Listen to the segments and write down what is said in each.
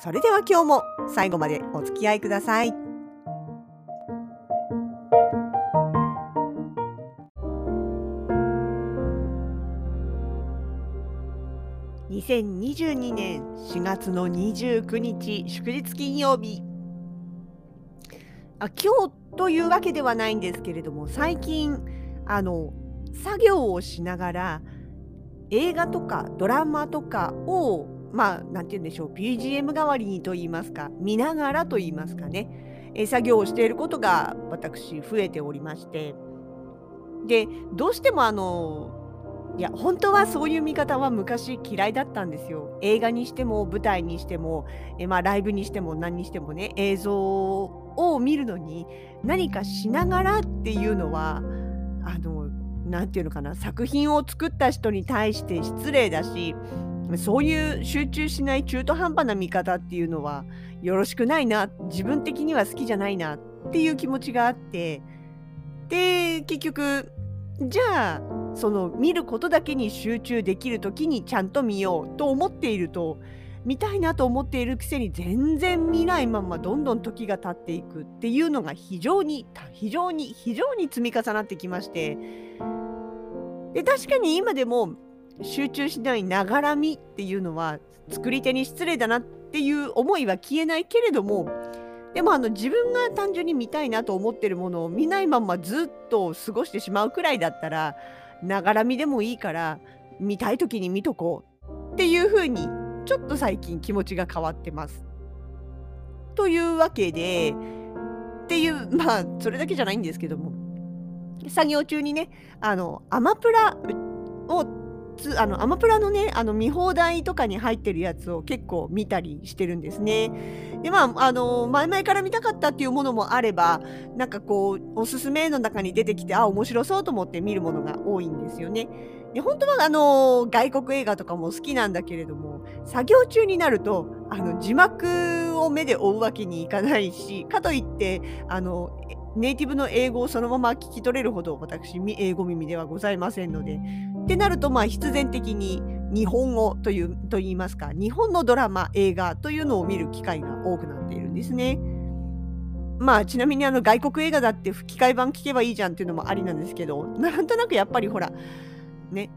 それでは今日も最後までお付き合いください。2022年4月の29日祝日金曜日あ今日というわけではないんですけれども最近あの作業をしながら映画とかドラマとかをまあ何て言うんでしょう。BGM 代わりにと言いますか見ながらと言いますかね、え作業をしていることが私増えておりまして。でどうしてもあのいや本当はそういう見方は昔嫌いだったんですよ。映画にしても舞台にしてもえ、まあ、ライブにしても何にしてもね映像を見るのに何かしながらっていうのはあの何て言うのかな。作品を作った人に対して失礼だしそういう集中しない中途半端な見方っていうのはよろしくないな自分的には好きじゃないなっていう気持ちがあってで結局じゃあその見ることだけに集中できる時にちゃんと見ようと思っていると見たいなと思っているくせに全然見ないままどんどん時が経っていくっていうのが非常に非常に非常に積み重なってきまして。で確かに今でも集中しないながらみっていうのは作り手に失礼だなっていう思いは消えないけれどもでもあの自分が単純に見たいなと思ってるものを見ないままずっと過ごしてしまうくらいだったらながらみでもいいから見たい時に見とこうっていう風にちょっと最近気持ちが変わってます。というわけでっていうまあそれだけじゃないんですけども作業中にねあのアマプラをつあのアマプラのねあの見放題とかに入ってるやつを結構見たりしてるんですね。でまああの前々から見たかったっていうものもあればなんかこうおすすめの中に出てきてあ面白そうと思って見るものが多いんですよね。で本当はあの外国映画とかも好きなんだけれども作業中になるとあの字幕を目で追うわけにいかないしかといってあのネイティブの英語をそのまま聞き取れるほど私英語耳ではございませんのでってなるとまあ必然的に日本語というと言いますか日本のドラマ映画というのを見る機会が多くなっているんですね。まあちなみにあの外国映画だって吹き替え版聞けばいいじゃんっていうのもありなんですけどなんとなくやっぱりほらね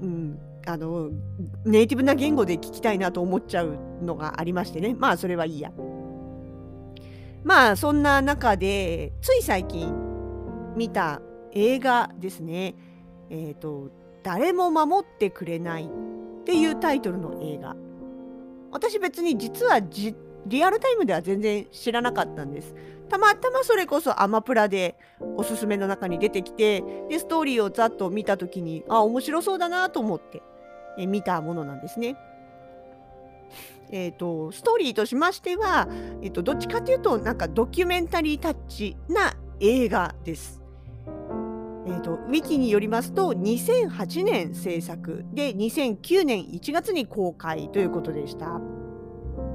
うんあのネイティブな言語で聞きたいなと思っちゃうのがありましてねまあそれはいいや。まあそんな中でつい最近見た映画ですねえ、ー、と誰も守ってくれないっていうタイトルの映画。私別に実はじリアルタイムでは全然知らなかったんです。たまたまそれこそアマプラでおすすめの中に出てきてでストーリーをざっと見た時にあ面白そうだなと思ってえ見たものなんですね。えーと、ストーリーとしましては、えーと、どっちかというとなんかドキュメンタリータッチな映画です。えーと、ウィキによりますと2008年制作で2009年1月に公開ということでした。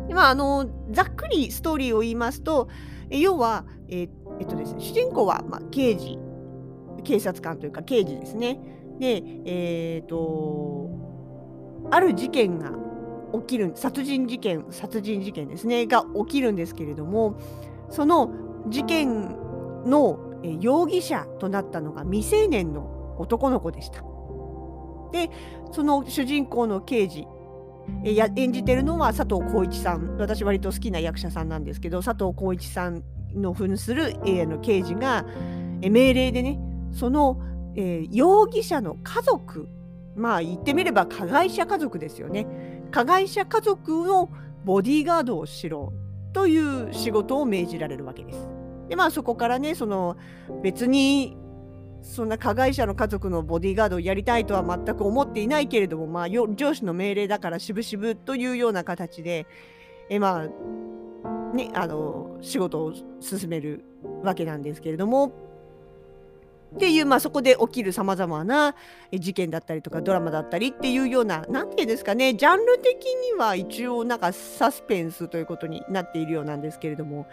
まあ、あのざっくりストーリーを言いますと要は、えーえっとですね、主人公は、まあ、刑事警察官というか刑事ですね。で、え、ー、とある事件が起きる殺人事件殺人事件ですねが起きるんですけれどもその事件の容疑者となったのが未成年の男の子でした。でその主人公の刑事や演じてるのは佐藤浩市さん私割と好きな役者さんなんですけど佐藤浩市さんの扮する、A、の刑事が命令でねその、えー、容疑者の家族まあ言ってみれば加害者家族ですよね加害者家族のボディーガードをしろという仕事を命じられるわけです。でまあそこからねその別にそんな加害者の家族のボディーガードをやりたいとは全く思っていないけれども、まあ、上司の命令だからしぶしぶというような形でえまあね、あの仕事を進めるわけなんですけれどもっていう、まあ、そこで起きるさまざまな事件だったりとかドラマだったりっていうような何て言うんですかねジャンル的には一応なんかサスペンスということになっているようなんですけれども。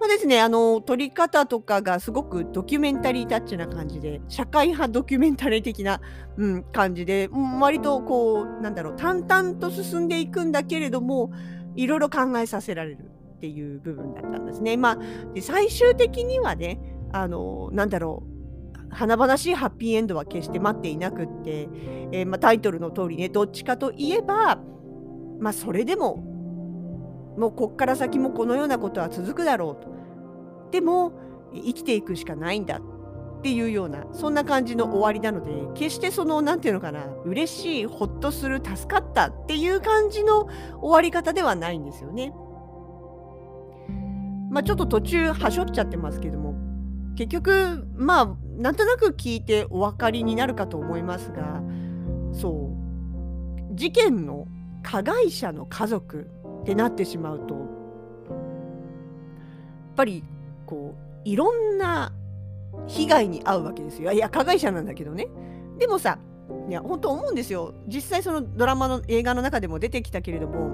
まあですね、あの撮り方とかがすごくドキュメンタリータッチな感じで社会派ドキュメンタリー的な、うん、感じで、う、割とこうなんだろう淡々と進んでいくんだけれどもいろいろ考えさせられるっていう部分だったんですね。まあ、で最終的にはねあのなんだろう華々しいハッピーエンドは決して待っていなくって、えー、まあ、タイトルの通りねどっちかといえば、まあ、それでももうこっから先もこのようなことは続くだろうとでも生きていくしかないんだっていうようなそんな感じの終わりなので決してその何て言うのかな嬉しいほっとする助かったっていう感じの終わり方ではないんですよね。まあ、ちょっと途中はしょっちゃってますけども結局まあなんとなく聞いてお分かりになるかと思いますがそう事件の加害者の家族ってなってしまうとやっぱりこういろんな被害に遭うわけですよ。いや加害者なんだけどね。でもさいや本当思うんですよ。実際そのドラマの映画の中でも出てきたけれども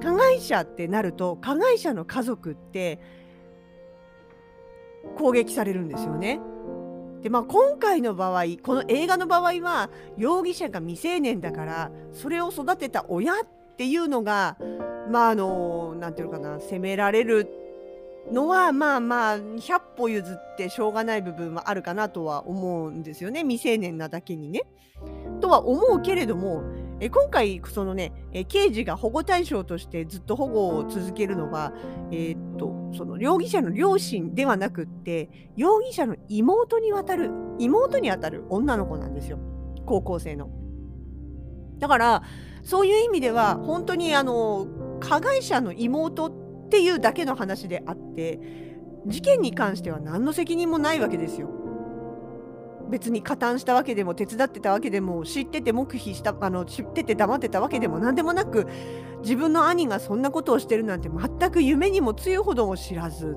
加害者ってなると加害者の家族って攻撃されるんですよね。でまあ、今回の場合この映画の場合は容疑者が未成年だからそれを育てた親っていうのがまああの何て言うのかな責められるのはまあまあ100歩譲ってしょうがない部分はあるかなとは思うんですよね未成年なだけにね。とは思うけれどもえ今回そのねえ刑事が保護対象としてずっと保護を続けるのは、えー、っとその容疑者の両親ではなくって容疑者の妹にわたる妹にあたる女の子なんですよ高校生の。だからそういう意味では本当にあの加害者の妹っていうだけの話であって事件に関しては何の責任もないわけですよ。別に加担したわけでも手伝ってたわけでも知ってて黙秘したあの知ってて黙ってたわけでも何でもなく自分の兄がそんなことをしてるなんて全く夢にも強いほども知らず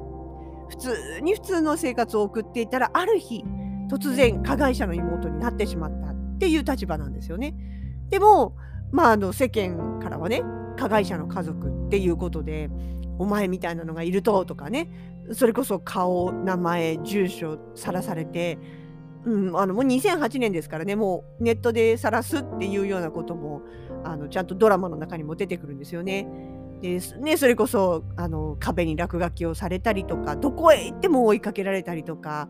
普通に普通の生活を送っていたらある日突然加害者の妹になってしまったっていう立場なんですよね。でも、まあ、あの世間からはね加害者の家族っていうことでお前みたいなのがいるととかねそれこそ顔名前住所さらされてうん、あのもう2008年ですからねもうネットで晒すっていうようなこともあのちゃんとドラマの中にも出てくるんですよね。でねそれこそあの壁に落書きをされたりとかどこへ行っても追いかけられたりとか。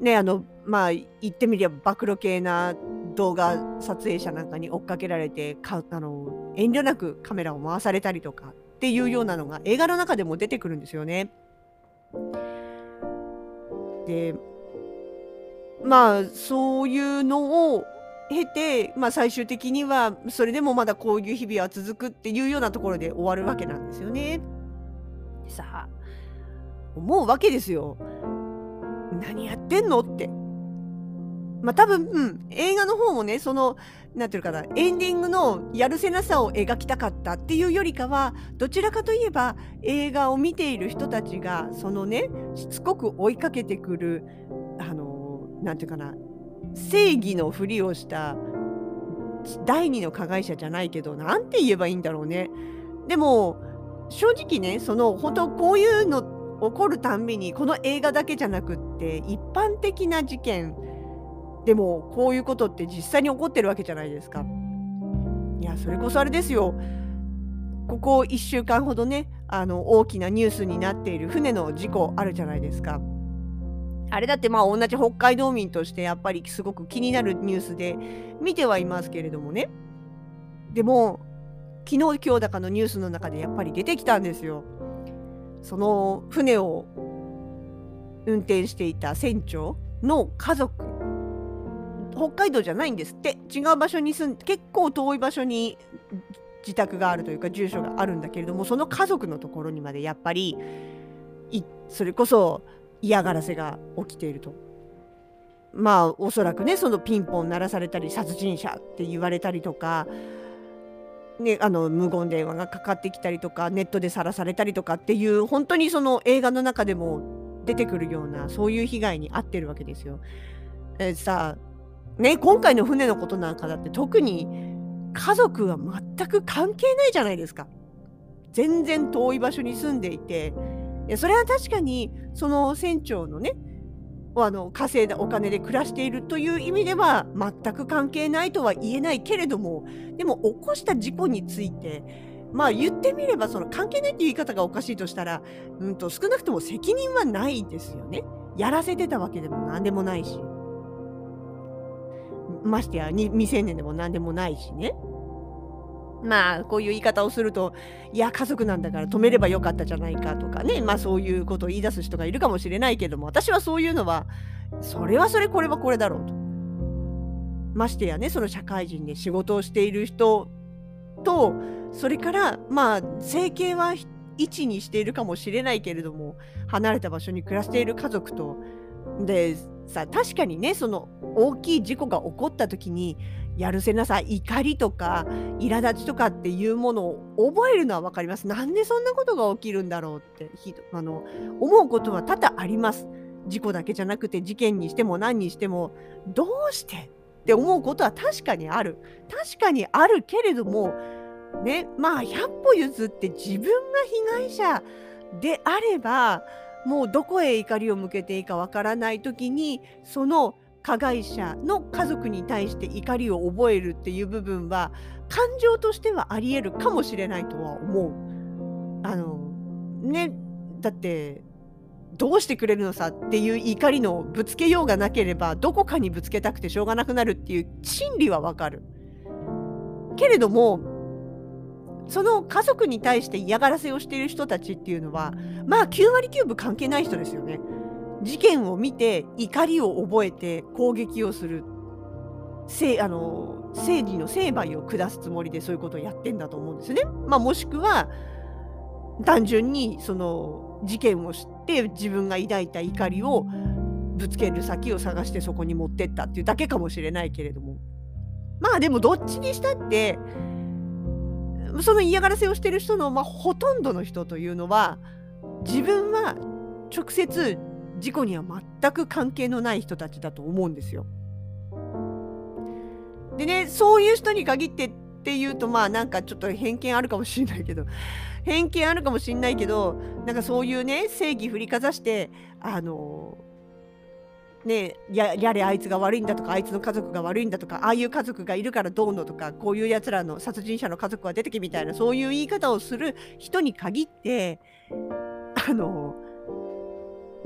ねあのまあ言ってみれば暴露系な動画撮影者なんかに追っかけられてかあの遠慮なくカメラを回されたりとかっていうようなのが映画の中でも出てくるんですよね。でまあそういうのを経て、まあ、最終的にはそれでもまだこういう日々は続くっていうようなところで終わるわけなんですよね。さあ思うわけですよ。何やってんのって。まあ多分、うん、映画の方もねその何て言うかなエンディングのやるせなさを描きたかったっていうよりかはどちらかといえば映画を見ている人たちがそのねしつこく追いかけてくるあの何て言うかな正義のふりをした第二の加害者じゃないけど何て言えばいいんだろうね。でも正直ねその本当こういうの起こるたんびにこの映画だけじゃなくって一般的な事件でもこういうことって実際に起こってるわけじゃないですか。いやそれこそあれですよ。ここ1週間ほどねあの大きなニュースになっている船の事故あるじゃないですか。あれだってまあ同じ北海道民としてやっぱりすごく気になるニュースで見てはいますけれどもねでも昨日今日だかのニュースの中でやっぱり出てきたんですよ。その船を運転していた船長の家族北海道じゃないんですって違う場所に住んで結構遠い場所に自宅があるというか住所があるんだけれどもその家族のところにまでやっぱりそれこそ嫌がらせが起きていると。まあおそらくねそのピンポン鳴らされたり殺人者って言われたりとかね、あの無言電話がかかってきたりとかネットでさらされたりとかっていう本当にその映画の中でも出てくるようなそういう被害に遭ってるわけですよ。えー、さね今回の船のことなんかだって特に家族は全く関係ないじゃないですか。全然遠い場所に住んでいていやそれは確かにその船長のねあの稼いだお金で暮らしているという意味では全く関係ないとは言えないけれどもでも起こした事故についてまあ言ってみればその関係ないっていう言い方がおかしいとしたら、うんと、少なくとも責任はないですよね。やらせてたわけでも何でもないし。ましてや未成年でも何でもないしね。まあこういう言い方をするといや家族なんだから止めればよかったじゃないかとかねまあそういうことを言い出す人がいるかもしれないけども私はそういうのはそれはそれこれはこれだろうと。ましてやねその社会人で仕事をしている人とそれからまあ整形は一にしているかもしれないけれども離れた場所に暮らしている家族とでさ確かにねその大きい事故が起こった時にやるせなさ怒りとか苛立ちとかっていうものを覚えるのは分かります。なんでそんなことが起きるんだろうってあの思うことは多々あります。事故だけじゃなくて事件にしても何にしてもどうしてって思うことは確かにある。確かにあるけれどもねまあ100歩譲って自分が被害者であればもうどこへ怒りを向けていいかわからない時にその加害者の家族に対して怒りを覚えるっていう部分は感情としてはありえるかもしれないとは思う。あのねだってどうしてくれるのさっていう怒りのぶつけようがなければどこかにぶつけたくてしょうがなくなるっていう心理はわかる。けれどもその家族に対して嫌がらせをしている人たちっていうのはまあ9割9分関係ない人ですよね。事件を見て怒りを覚えて攻撃をするせあの正義の成敗を下すつもりでそういうことをやってんだと思うんですね。まあ、もしくは単純にその事件を知って自分が抱いた怒りをぶつける先を探してそこに持ってったっていうだけかもしれないけれどもまあでもどっちにしたってその嫌がらせをしてる人の、まあ、ほとんどの人というのは自分は直接事故には全く関係のない人たちだと思うんですよ。でねそういう人に限ってっていうとまあなんかちょっと偏見あるかもしれないけど偏見あるかもしれないけどなんかそういうね正義振りかざしてあのねややれあいつが悪いんだとかあいつの家族が悪いんだとかああいう家族がいるからどうのとかこういうやつらの殺人者の家族は出てけみたいなそういう言い方をする人に限ってあの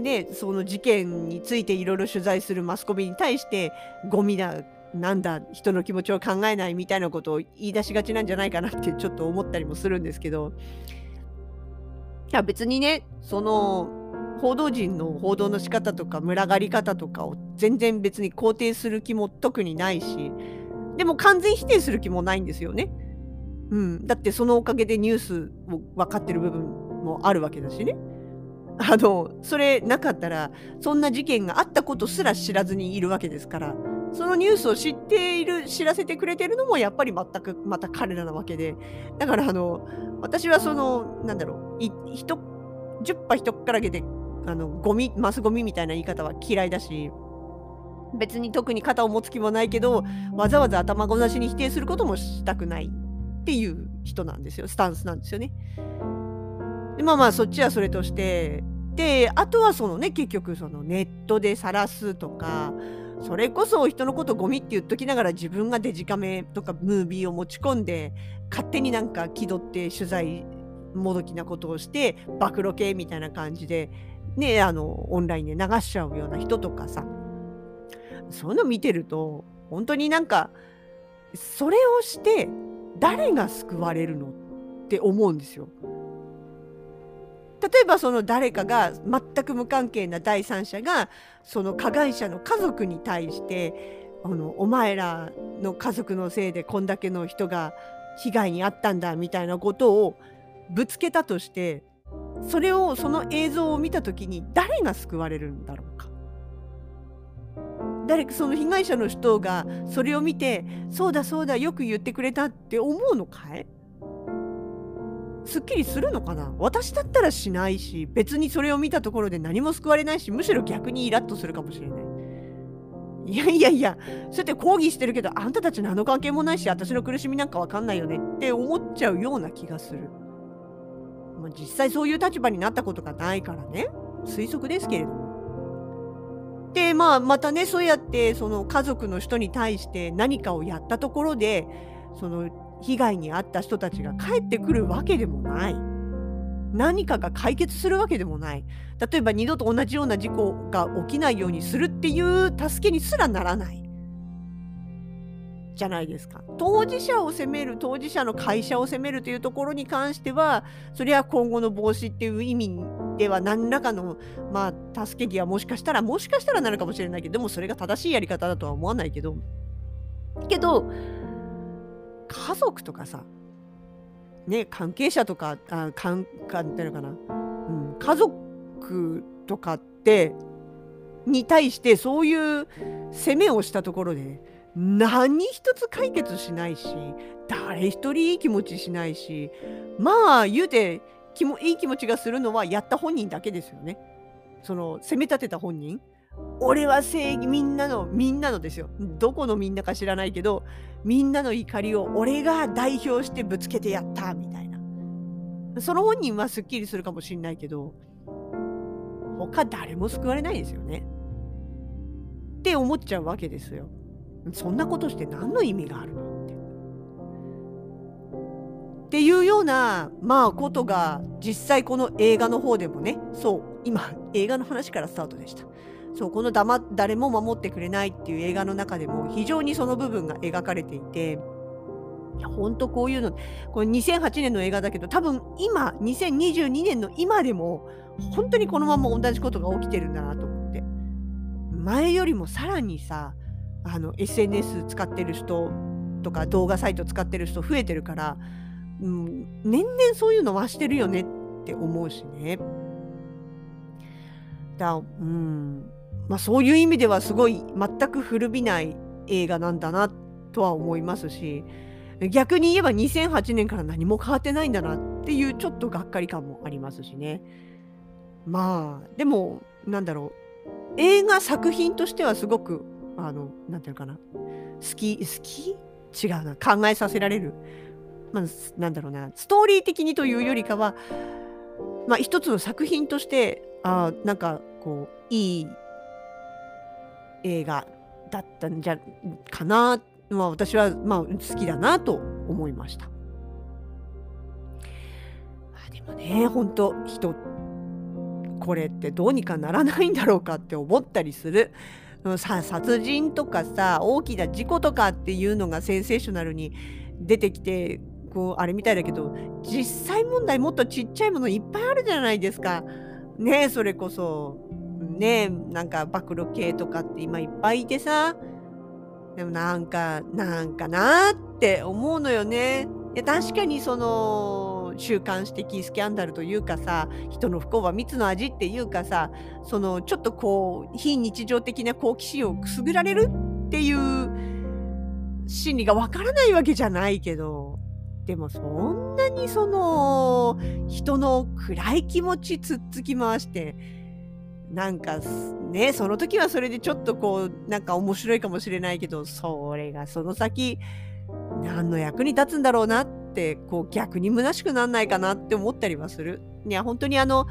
でその事件についていろいろ取材するマスコミに対してゴミだなんだ人の気持ちを考えないみたいなことを言い出しがちなんじゃないかなってちょっと思ったりもするんですけど。いや別にねその報道陣の報道の仕方とか群がり方とかを全然別に肯定する気も特にないしでも完全否定する気もないんですよね。うん、だってそのおかげでニュースを分かってる部分もあるわけだしね。あのそれなかったらそんな事件があったことすら知らずにいるわけですからそのニュースを知っている知らせてくれてるのもやっぱり全くまた彼らなわけでだからあの私はそのなんだろうい人10羽一からげであのゴミマスゴミみたいな言い方は嫌いだし。別に特に肩を持つ気もないけどわざわざ頭ごなしに否定することもしたくない。っていう人なんですよ。スタンスなんですよね。でまあまあそっちはそれとして。であとはそのね結局そのネットで晒すとかそれこそ人のことゴミって言っときながら自分がデジカメとかムービーを持ち込んで勝手になんか気取って取材もどきなことをして暴露系みたいな感じでねあのオンラインで流しちゃうような人とかさそういうの見てると本当になんかそれをして誰が救われるのって思うんですよ。例えばその誰かが全く無関係な第三者がその加害者の家族に対してあのお前らの家族のせいでこんだけの人が被害に遭ったんだみたいなことをぶつけたとしてそれをその映像を見た時に誰が救われるんだろうか？誰かその被害者の人がそれを見てそうだそうだよく言ってくれたって思うのかい？すっきりするのかな？私だったらしないし別にそれを見たところで何も救われないしむしろ逆にイラッとするかもしれない。いやいやいやそうやって抗議してるけどあんたたち何の関係もないし私の苦しみなんかわかんないよねって思っちゃうような気がする、まあ、実際そういう立場になったことがないからね推測ですけれどもでまあまたねそうやってその家族の人に対して何かをやったところでその被害に遭った人たちが帰ってくるわけでもない。何かが解決するわけでもない。例えば二度と同じような事故が起きないようにするっていう助けにすらならない。じゃないですか。当事者を責める、当事者の会社を責めるというところに関しては、それは今後の防止っていう意味では何らかの、まあ、助け際もしかしたら、もしかしたらなるかもしれないけど、でもそれが正しいやり方だとは思わないけど、けど、家族とかさ、ね、関係者とか、あかんかってるかな、うん、家族とかってに対してそういう責めをしたところで何一つ解決しないし誰一人いい気持ちしないしまあ言うて気もいい気持ちがするのはやった本人だけですよね。その責め立てた本人。俺は正義みんなのみんなのですよ。どこのみんなか知らないけどみんなの怒りを俺が代表してぶつけてやったみたいな。その本人はすっきりするかもしんないけど他誰も救われないですよね。って思っちゃうわけですよ。そんなことして何の意味があるの？ってっていうようなまあことが実際この映画の方でもねそう今映画の話からスタートでした。そうこの黙誰も守ってくれないっていう映画の中でも非常にその部分が描かれていていや本当こういうのこれ2008年の映画だけど多分今2022年の今でも本当にこのまま同じことが起きてるんだなと思って。前よりもさらにさあの SNS 使ってる人とか動画サイト使ってる人増えてるから、うん、年々そういうの増してるよねって思うしね。だうん。まあ、そういう意味ではすごい全く古びない映画なんだなとは思いますし逆に言えば2008年から何も変わってないんだなっていうちょっとがっかり感もありますしね。まあでもなんだろう。映画作品としてはすごくあのなんていうかな。好き好き？違うな。考えさせられる、まあ、なんだろうな。ストーリー的にというよりかはまあ一つの作品としてあなんかこういい映画だったんじゃかな、まあ、私はまあ好きだなと思いました。まあでもね本当人これってどうにかならないんだろうかって思ったりする。さ殺人とかさ大きな事故とかっていうのがセンセーショナルに出てきてこうあれみたいだけど実際問題もっとちっちゃいものいっぱいあるじゃないですか。ねえそれこそねなんか暴露系とかって今いっぱいいてさでもなんかなんかなって思うのよね。いや確かにその週刊誌的スキャンダルというかさ人の不幸は蜜の味っていうかさそのちょっとこう非日常的な好奇心をくすぐられるっていう心理がわからないわけじゃないけどでもそんなにその人の暗い気持ちつっつき回してなんかねその時はそれでちょっとこうなんか面白いかもしれないけどそれがその先何の役に立つんだろうなってってこう逆に虚しくなんないかなって思ったりはする。いや本当にあの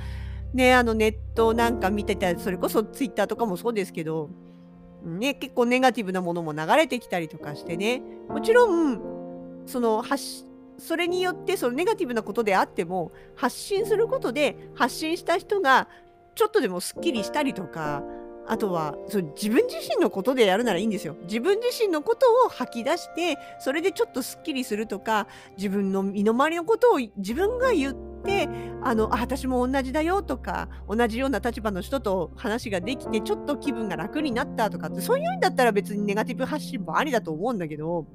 ねあのネットなんか見てたそれこそツイッターとかもそうですけどね結構ネガティブなものも流れてきたりとかしてねもちろんその発それによってそのネガティブなことであっても発信することで発信した人がちょっとでもすっきりしたりとかあとはそ自分自身のことでやるならいいんですよ。自分自身のことを吐き出してそれでちょっとすっきりするとか自分の身の回りのことを自分が言ってあのあ私も同じだよとか同じような立場の人と話ができてちょっと気分が楽になったとかってそういうんだったら別にネガティブ発信もありだと思うんだけど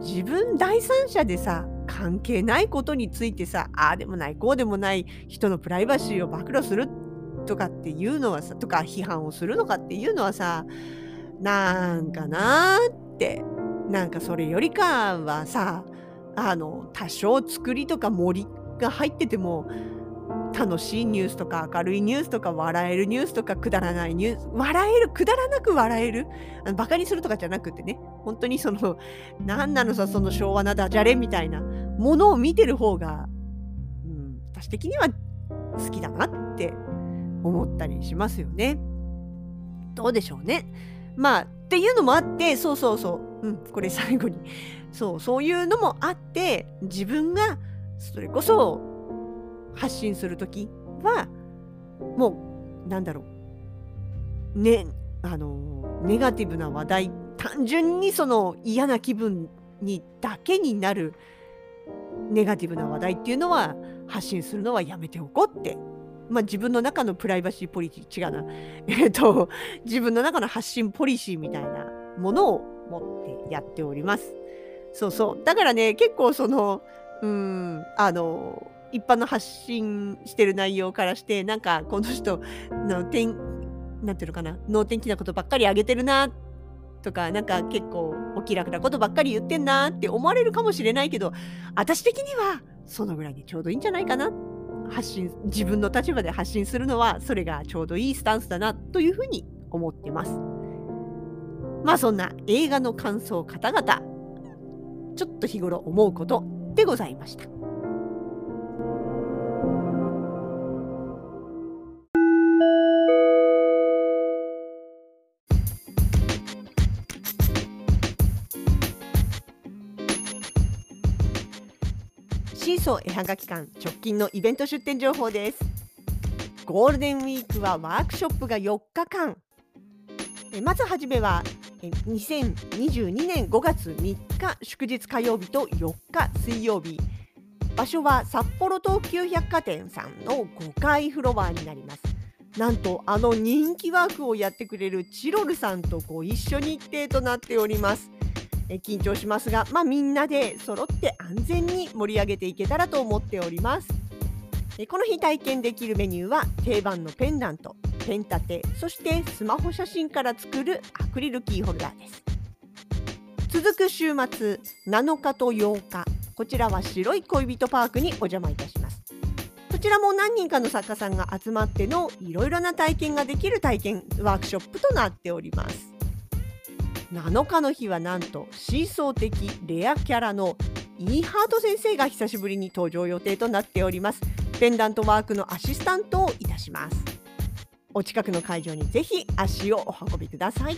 自分第三者でさ関係ないことについてさああでもないこうでもない人のプライバシーを暴露するってとかっていうのはさとか批判をするのかっていうのはさなんかなってなんかそれよりかはさあの多少作りとか森が入ってても楽しいニュースとか明るいニュースとか笑えるニュースとかくだらないニュース笑えるくだらなく笑えるあのバカにするとかじゃなくてね本当にその何なのさその昭和なダジャレみたいなものを見てる方が、うん、私的には好きだなって思ったりしますよね。どうでしょうね。まあっていうのもあってそうそうそう、うん、これ最後に そうそういうのもあって自分がそれこそ発信する時はもうなんだろうねあのネガティブな話題単純にその嫌な気分にだけになるネガティブな話題っていうのは発信するのはやめておこうってまあ、自分の中のプライバシーポリシー違うな、えっと、自分の中の発信ポリシーみたいなものを持ってやっております。そうそう。だからね結構そのうんあの一般の発信してる内容からしてなんかこの人の天なんていうのかな能天気なことばっかりあげてるなとかなんか結構お気楽なことばっかり言ってんなって思われるかもしれないけど私的にはそのぐらいでちょうどいいんじゃないかな。発信自分の立場で発信するのはそれがちょうどいいスタンスだなというふうに思ってます。まあそんな映画の感想方々ちょっと日頃思うことでございました。シーソ絵はがき館直近のイベント出店情報です。ゴールデンウィークはワークショップが4日間。まずはじめは2022年5月3日祝日火曜日と4日水曜日場所は札幌東急百貨店さんの5階フロアになります。なんとあの人気ワークをやってくれるチロルさんとご一緒日程となっております。え緊張しますが、まあ、みんなで揃って安全に盛り上げていけたらと思っております。えこの日体験できるメニューは定番のペンダントペン立てそしてスマホ写真から作るアクリルキーホルダーです。続く週末7日と8日こちらは白い恋人パークにお邪魔いたします。こちらも何人かの作家さんが集まってのいろいろな体験ができる体験ワークショップとなっております。7日の日はなんとシーソー的レアキャラのイーハート先生が久しぶりに登場予定となっております。ペンダントワークのアシスタントをいたします。お近くの会場にぜひ足をお運びください。